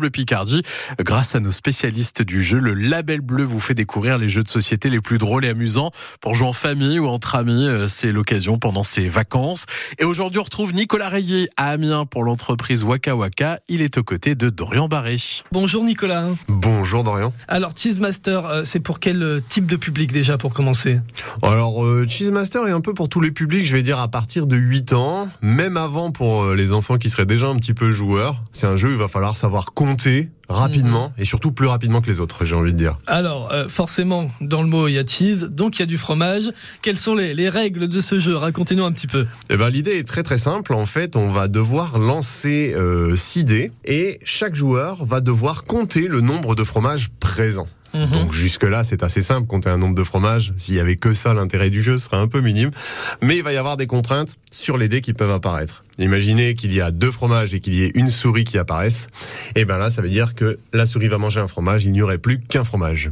Le Picardie, grâce à nos spécialistes du jeu, le Label Bleu vous fait découvrir les jeux de société les plus drôles et amusants pour jouer en famille ou entre amis. Euh, c'est l'occasion pendant ces vacances. Et aujourd'hui, on retrouve Nicolas Rayé à Amiens pour l'entreprise Waka Waka. Il est aux côtés de Dorian Barré. Bonjour Nicolas. Bonjour Dorian. Alors Cheese Master, euh, c'est pour quel euh, type de public déjà pour commencer? Alors euh, Cheese Master est un peu pour tous les publics, je vais dire à partir de 8 ans, même avant pour les enfants qui seraient déjà un petit peu joueurs. C'est un jeu où il va falloir savoir compter rapidement et surtout plus rapidement que les autres, j'ai envie de dire. Alors euh, forcément, dans le mot il y a cheese, donc il y a du fromage. Quelles sont les, les règles de ce jeu? Racontez-nous un petit peu. Eh ben, l'idée est très très simple. En fait, on va devoir lancer euh, 6 dés et chaque joueur va devoir compter le nombre de fromages présents. Donc jusque-là, c'est assez simple, compter un nombre de fromages. S'il y avait que ça, l'intérêt du jeu serait un peu minime. Mais il va y avoir des contraintes sur les dés qui peuvent apparaître. Imaginez qu'il y a deux fromages et qu'il y ait une souris qui apparaisse. Et ben là, ça veut dire que la souris va manger un fromage, il n'y aurait plus qu'un fromage.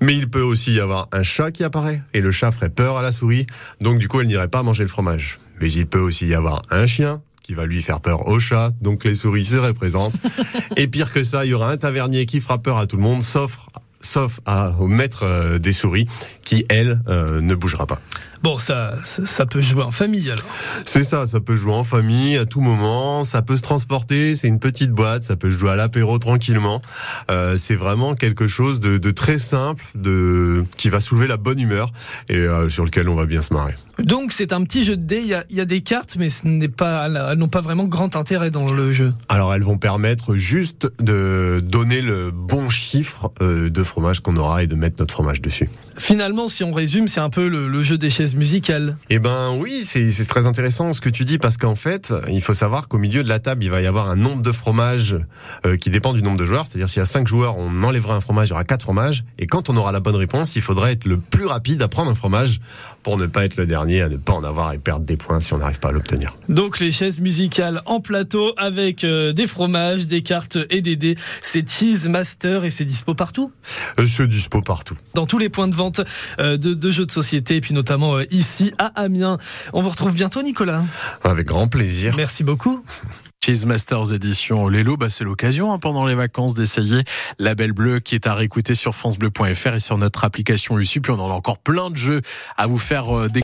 Mais il peut aussi y avoir un chat qui apparaît et le chat ferait peur à la souris, donc du coup elle n'irait pas manger le fromage. Mais il peut aussi y avoir un chien qui va lui faire peur au chat, donc les souris seraient présentes. et pire que ça, il y aura un tavernier qui fera peur à tout le monde, sauf sauf à, au maître euh, des souris qui, elle, euh, ne bougera pas. Bon, ça, ça, ça peut jouer en famille alors. C'est ça, ça peut jouer en famille à tout moment, ça peut se transporter, c'est une petite boîte, ça peut jouer à l'apéro tranquillement. Euh, c'est vraiment quelque chose de, de, très simple, de qui va soulever la bonne humeur et euh, sur lequel on va bien se marrer. Donc c'est un petit jeu de dés, il y a, il y a des cartes, mais ce n'est pas, elles n'ont pas vraiment grand intérêt dans le jeu. Alors elles vont permettre juste de donner le bon chiffre de fromage qu'on aura et de mettre notre fromage dessus. Finalement, si on résume, c'est un peu le, le jeu des chaises musicales. Eh ben oui, c'est très intéressant ce que tu dis parce qu'en fait, il faut savoir qu'au milieu de la table, il va y avoir un nombre de fromages euh, qui dépend du nombre de joueurs. C'est-à-dire s'il y a 5 joueurs, on enlèvera un fromage, il y aura 4 fromages. Et quand on aura la bonne réponse, il faudra être le plus rapide à prendre un fromage pour ne pas être le dernier, à ne pas en avoir et perdre des points si on n'arrive pas à l'obtenir. Donc les chaises musicales en plateau avec euh, des fromages, des cartes et des dés. C'est Cheese Master et c'est dispo partout? Euh, C'est dispo partout. Dans tous les points de vente euh, de, de, jeux de société et puis notamment ici à Amiens. On vous retrouve bientôt Nicolas. Avec grand plaisir. Merci beaucoup. Cheese Masters édition Lélo, bah c'est l'occasion hein, pendant les vacances d'essayer la Belle Bleue qui est à réécouter sur francebleu.fr et sur notre application USU. Puis on en a encore plein de jeux à vous faire euh, découvrir.